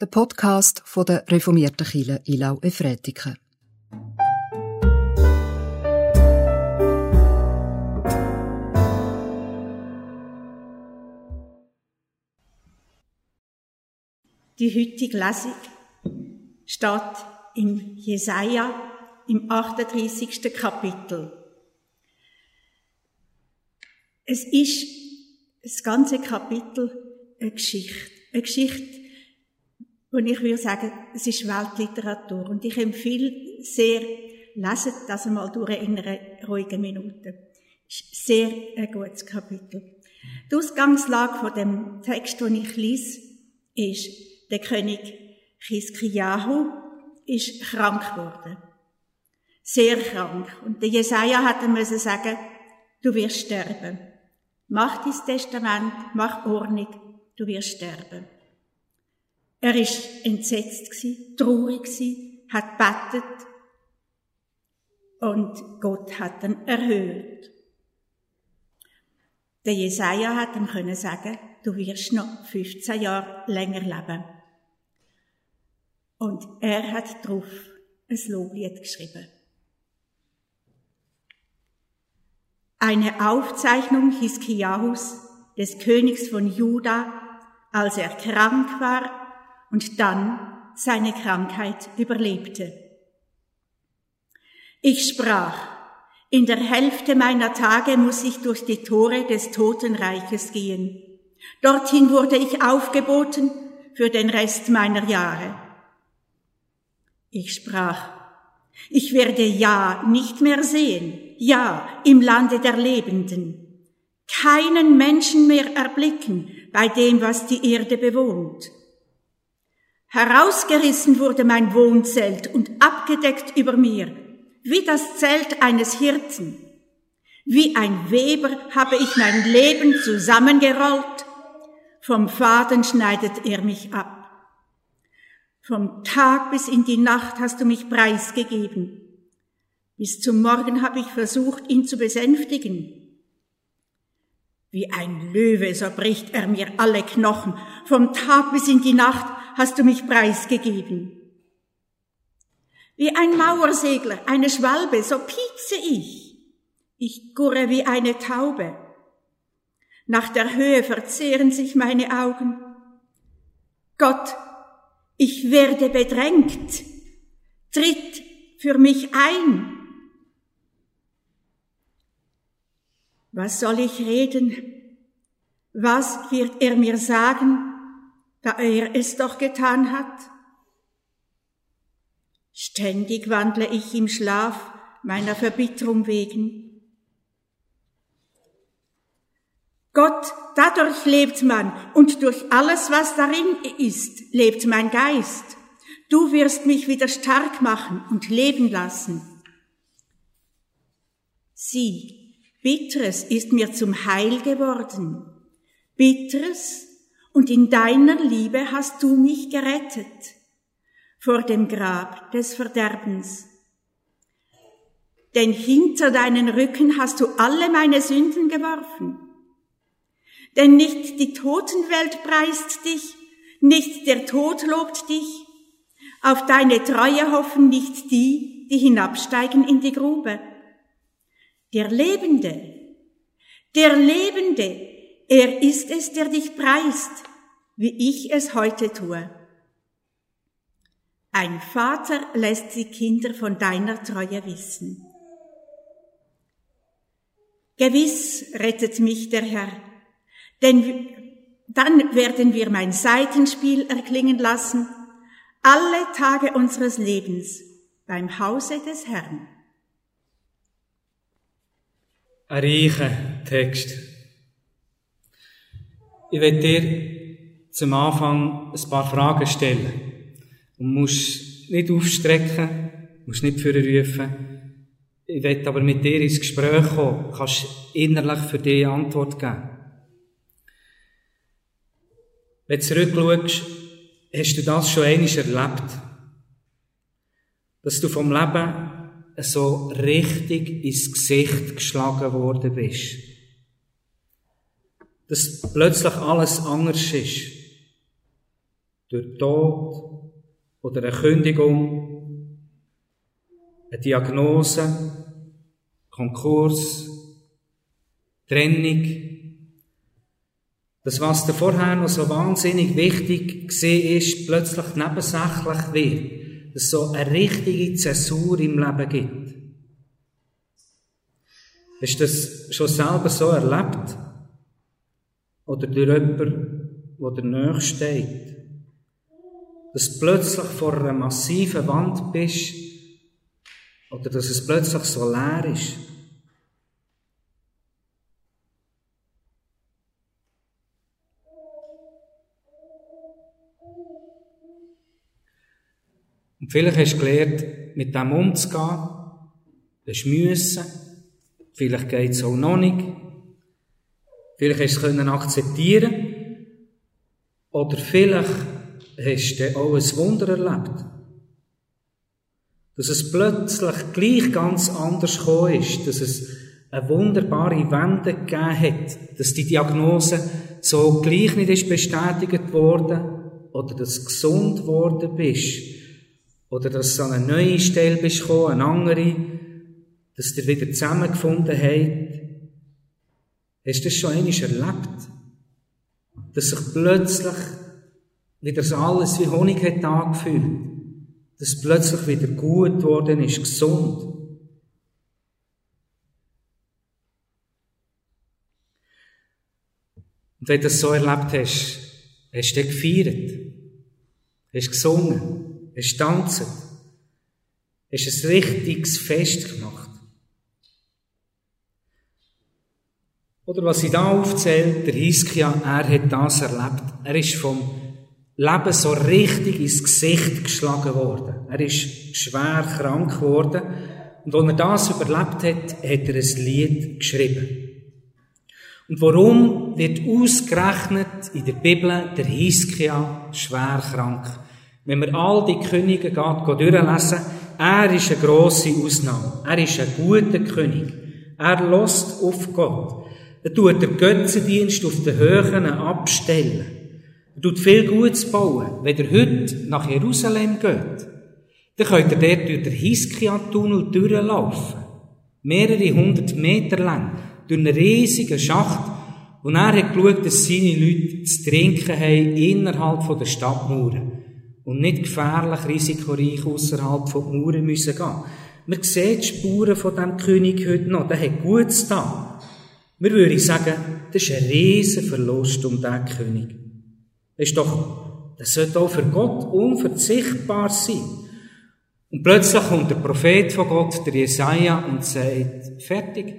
der Podcast von der reformierten Kirche Ilau Efretiken. Die heutige Lesung steht im Jesaja im 38. Kapitel. Es ist das ganze Kapitel eine Geschichte. Eine Geschichte, und ich würde sagen, es ist Weltliteratur. Und ich empfehle sehr, leset das einmal durch in einer ruhigen Minute. Ist sehr ein gutes Kapitel. Die Ausgangslage von dem Text, den ich lese, ist, der König Chiskiyahu ist krank geworden. Sehr krank. Und der Jesaja hat ihm müssen sagen, du wirst sterben. Mach dein Testament, mach Ordnung, du wirst sterben. Er ist entsetzt gsi, traurig gsi, hat bettet und Gott hat ihn erhöht. Der Jesaja hat ihm können sagen, du wirst noch 15 Jahre länger leben. Und er hat darauf ein Loblied geschrieben. Eine Aufzeichnung Hiskiahus, des Königs von Juda, als er krank war und dann seine Krankheit überlebte. Ich sprach, in der Hälfte meiner Tage muss ich durch die Tore des Totenreiches gehen. Dorthin wurde ich aufgeboten für den Rest meiner Jahre. Ich sprach, ich werde ja nicht mehr sehen, ja im Lande der Lebenden, keinen Menschen mehr erblicken bei dem, was die Erde bewohnt. Herausgerissen wurde mein Wohnzelt und abgedeckt über mir, wie das Zelt eines Hirten. Wie ein Weber habe ich mein Leben zusammengerollt, vom Faden schneidet er mich ab. Vom Tag bis in die Nacht hast du mich preisgegeben. Bis zum Morgen habe ich versucht, ihn zu besänftigen. Wie ein Löwe, so bricht er mir alle Knochen. Vom Tag bis in die Nacht hast du mich preisgegeben. Wie ein Mauersegler, eine Schwalbe, so piepse ich. Ich gurre wie eine Taube. Nach der Höhe verzehren sich meine Augen. Gott, ich werde bedrängt. Tritt für mich ein. Was soll ich reden? Was wird er mir sagen? da er es doch getan hat? Ständig wandle ich im Schlaf meiner Verbitterung wegen. Gott, dadurch lebt man und durch alles, was darin ist, lebt mein Geist. Du wirst mich wieder stark machen und leben lassen. Sieh, Bitteres ist mir zum Heil geworden. Bitteres und in deiner Liebe hast du mich gerettet vor dem Grab des Verderbens. Denn hinter deinen Rücken hast du alle meine Sünden geworfen. Denn nicht die Totenwelt preist dich, nicht der Tod lobt dich, auf deine Treue hoffen nicht die, die hinabsteigen in die Grube. Der Lebende, der Lebende, er ist es, der dich preist, wie ich es heute tue. Ein Vater lässt die Kinder von deiner Treue wissen. Gewiss rettet mich der Herr, denn dann werden wir mein Seitenspiel erklingen lassen, alle Tage unseres Lebens beim Hause des Herrn. Ein reicher Text. Ich werde dir zum Anfang ein paar Fragen stellen. Du musst nicht aufstrecken, musst nicht rufen. Ich werde aber mit dir ins Gespräch kommen. Du kannst innerlich für dich Antwort geben. Wenn du zurückschaust, hast du das schon einmal erlebt? Dass du vom Leben so richtig ins Gesicht geschlagen worden bist dass plötzlich alles anders ist. durch Tod oder eine Kündigung, eine Diagnose, Konkurs, Trennung. Das, was dir vorher noch so wahnsinnig wichtig gesehen ist, plötzlich nebensächlich wird. Dass so eine richtige Zäsur im Leben gibt. Hast du das schon selber so erlebt? Oder durch jemanden, der dir nahe steht? Dass du plötzlich vor einer massiven Wand bist, oder dass es plötzlich so leer ist. Und vielleicht hast du gelernt, mit dem umzugehen. Das ist müssen. Vielleicht geht es auch noch nicht. Vielleicht hast du es akzeptieren Oder vielleicht hast du auch ein Wunder erlebt. Dass es plötzlich gleich ganz anders gekommen ist. Dass es eine wunderbare Wende gegeben hat. Dass die Diagnose so gleich nicht ist bestätigt worden. Oder dass du gesund worden bist. Oder dass du an eine neue Stelle bist gekommen, eine andere. Dass ihr wieder zusammengefunden habt. Hast du das schon einmal erlebt? Dass sich plötzlich wieder alles wie Honig hat angefühlt. Dass plötzlich wieder gut geworden ist, gesund. Und wenn du das so erlebt hast, hast du gefeiert, hast gesungen, hast tanzt, hast ein richtiges Fest gemacht. Oder was ich da aufzähle, der Hiskia, er hat das erlebt. Er ist vom Leben so richtig ins Gesicht geschlagen worden. Er ist schwer krank geworden. Und als er das überlebt hat, hat er ein Lied geschrieben. Und warum wird ausgerechnet in der Bibel der Hiskia schwer krank? Wenn wir all die Könige durchlesen, er ist eine grosse Ausnahme. Er ist ein guter König. Er lässt auf Gott. Er tut den Götzendienst auf den Höhen abstellen. Er tut viel Gutes bauen. Wenn ihr heute nach Jerusalem geht, dann könnt ihr dort durch den Hiskia-Tunnel durchlaufen. Mehrere hundert Meter lang. Durch einen riesigen Schacht. Und er hat geschaut, dass seine Leute zu trinken haben innerhalb der Stadtmauern. Und nicht gefährlich, risikoreich außerhalb der Mauern müssen gehen. Man sieht die Spuren von diesem König heute noch. Der hat Gutes da. Wir würden sagen, das ist ein riesen Verlust um diesen König. Das ist doch, das sollte auch für Gott unverzichtbar sein. Und plötzlich kommt der Prophet von Gott, der Jesaja, und sagt, fertig.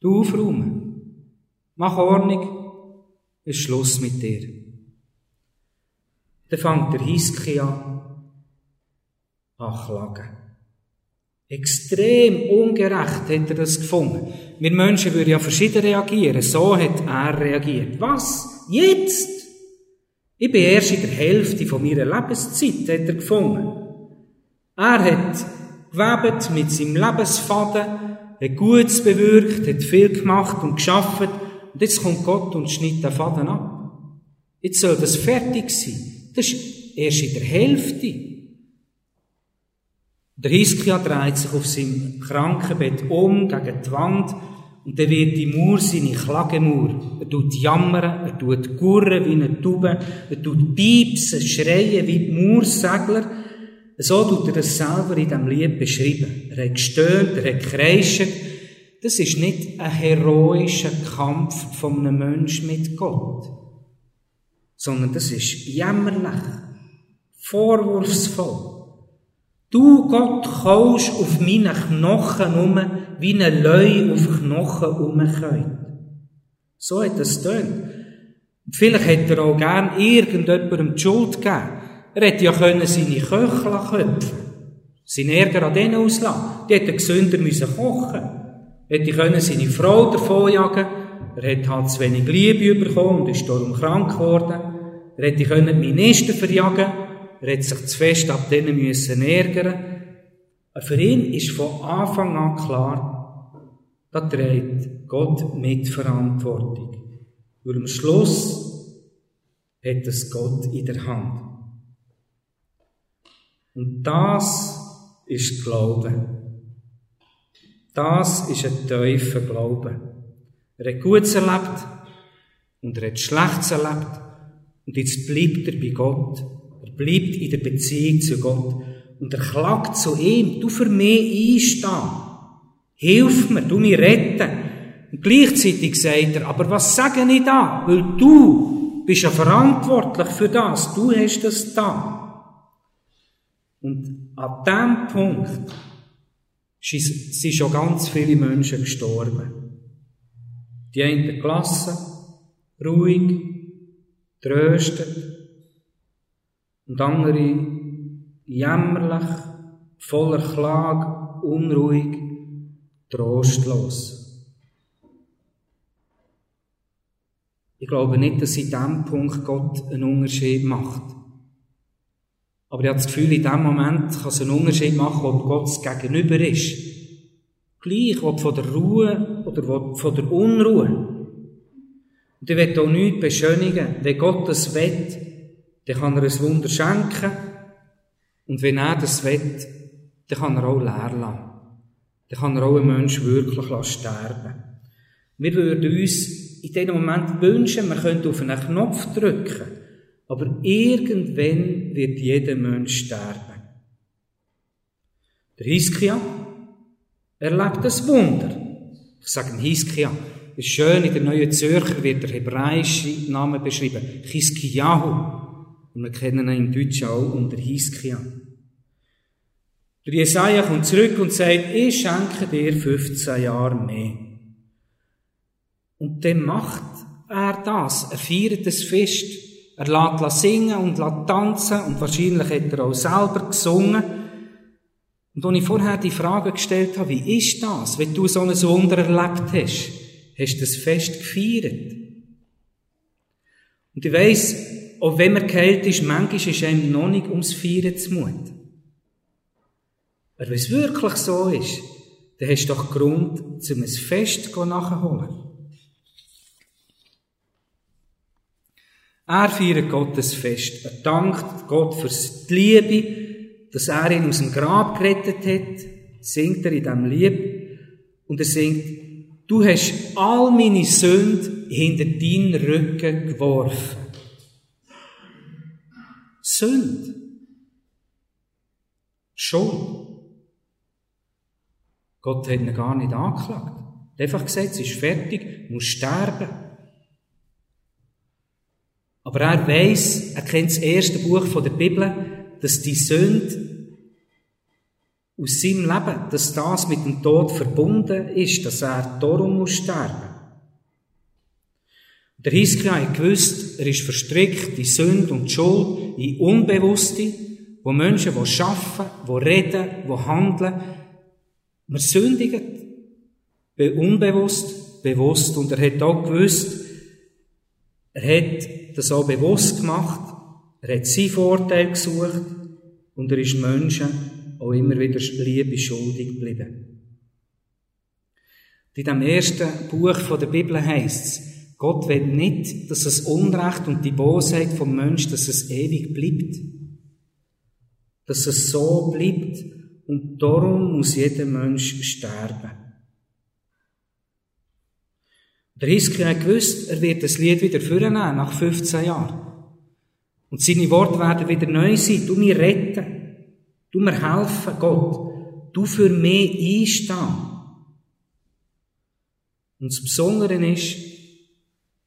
Du aufräumen. Mach Ordnung. Ist Schluss mit dir. Dann fängt der Hiskia an klagen. Extrem ungerecht hat er das gefunden. Wir Menschen würden ja verschieden reagieren. So hat er reagiert. Was? Jetzt? Ich bin erst in der Hälfte von meiner Lebenszeit, hat er gefunden. Er hat gewebt mit seinem Lebensfaden, hat Gutes bewirkt, hat viel gemacht und geschafft. Und jetzt kommt Gott und schneidet den Faden ab. Jetzt soll das fertig sein. Das ist erst in der Hälfte. Der Hiskia dreht sich auf seinem Krankenbett um gegen die Wand und dann wird die Mauer seine Klagemauer. Er tut jammern, er tut gurren wie eine Taube, er tut piepsen, schreien wie die Mauersegler. So tut er das selber in diesem Lied beschreiben. Er hat gestöhnt, er hat gekreischt. Das ist nicht ein heroischer Kampf von einem Menschen mit Gott, sondern das ist jämmerlich, vorwurfsvoll. Du, Gott, kaust auf meinen Knochen um, wie ein Leu auf Knochen umgeht. So hat es tönt. Vielleicht hätte er auch gern irgendjemandem die Schuld gegeben. Er hätte ja können seine Köchel köpfen Seinen Ärger an denen auslassen. Die hätten gesünder müssen kochen. Hätte können seine Frau davonjagen. Er hätte halt zu wenig Liebe bekommen und ist darum krank geworden. Er hätte die Minister verjagen. Er hat sich zu fest ab denen müssen ärgern. Für ihn ist von Anfang an klar, da trägt Gott mit Verantwortung. Weil am Schluss hat es Gott in der Hand. Und das ist Glaube. Das ist ein tiefer Glaube. Er hat Gutes erlebt und er hat Schlechtes erlebt. Und jetzt bleibt er bei Gott. Er bleibt in der Beziehung zu Gott. Und er klagt zu ihm, du für mich einstehen. Hilf mir, du mich retten. Und gleichzeitig sagt er, aber was sage ich da? Weil du bist ja verantwortlich für das. Du hast das da. Und an dem Punkt sind schon ganz viele Menschen gestorben. Die einen gelassen, ruhig, tröstet und andere jämmerlich, voller Klage, unruhig, trostlos. Ich glaube nicht, dass in diesem Punkt Gott einen Unterschied macht. Aber ich habe das Gefühl, in dem Moment kann es einen Unterschied machen, ob Gott gegenüber ist. Gleich, ob von der Ruhe oder von der Unruhe. Und ich will auch nichts beschönigen. Wenn Gott das will, dann kann er ein Wunder schenken. Und wenn er das will, dann kann er auch leer lassen. Dann kann er auch einen Menschen wirklich sterben Wir würden uns in diesem Moment wünschen, man könnte auf einen Knopf drücken. Aber irgendwann wird jeder Mensch sterben. Der Hiskia erlebt das Wunder. Ich sage Hiskia. ist schön, in der Neuen Zürcher wird der hebräische Name beschrieben. Hiskiahu. Und wir kennen ihn im Deutschen auch unter Hiskia. Der Jesaja kommt zurück und sagt, ich schenke dir 15 Jahre mehr. Und dann macht er das. Er feiert das Fest. Er lässt singen und lässt tanzen und wahrscheinlich hat er auch selber gesungen. Und als ich vorher die Frage gestellt habe, wie ist das, wenn du so ein Wunder erlebt hast, hast du das Fest gefeiert? Und ich weiss, auch wenn man kalt ist, manchmal ist einem noch nicht ums Feiern zu Mut. Aber wenn es wirklich so ist, dann hast du doch Grund, um ein Fest nachzuholen. Er feiert Gottes Fest. Er dankt Gott für die Liebe, dass er ihn aus dem Grab gerettet hat. Singt er in diesem Lied. Und er singt, du hast all meine Sünden hinter deinen Rücken geworfen. Sünd. Schon. Gott hat ihn gar nicht angeklagt. Er hat einfach gesagt, es ist fertig, muss sterben. Aber er weiß, er kennt das erste Buch von der Bibel, dass die Sünde aus seinem Leben, dass das mit dem Tod verbunden ist, dass er darum muss sterben. Der Hiskia hat gewusst, er ist verstrickt in Sünde und Schuld, in Unbewusste, wo Menschen, die arbeiten, die reden, die handeln, wir sündigen. Unbewusst, bewusst. Und er hat auch gewusst, er hat das auch bewusst gemacht. Er hat seinen Vorteil gesucht. Und er ist Menschen auch immer wieder Liebe schuldig geblieben. In dem ersten Buch der Bibel heißt es, Gott will nicht, dass das Unrecht und die Bosheit vom Menschen, dass es ewig bleibt. Dass es so bleibt, und darum muss jeder Mensch sterben. Der Hiskia hat gewusst, er wird das Lied wieder vornehmen, nach 15 Jahren. Und seine Worte werden wieder neu sein. Du mir retten. Du mir helfen, Gott. Du für mich einstehen. Und das Besondere ist,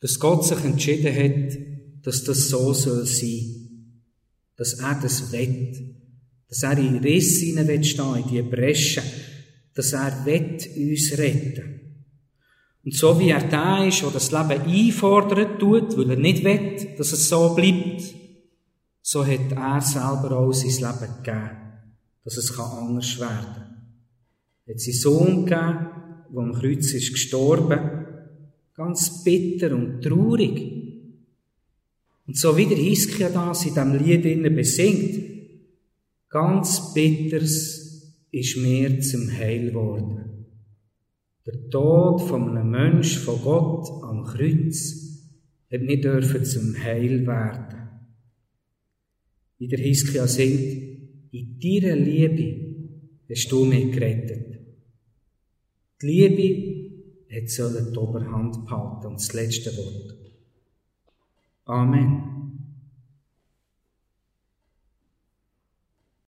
dass Gott sich entschieden hat, dass das so soll sein. Dass er das will dass er in Risse hineinstehen in die Bresche, dass er uns retten Und so wie er da ist, der das Leben einfordert tut, weil er nicht will, dass es so bleibt, so hat er selber auch sein Leben gegeben, dass es anders werden kann. Er hat seinen Sohn gegeben, der am Kreuz ist gestorben, ganz bitter und traurig. Und so wie der Hiskia das in diesem Lied besingt, Ganz Bitters ist mir zum Heil geworden. Der Tod von einem Mensch von Gott am Kreuz hat nicht dürfen zum Heil werden. Wie der Hiskia singt, in deiner Liebe hast du mich gerettet. Die Liebe hat sollen die Oberhand behalten und das letzte Wort. Amen.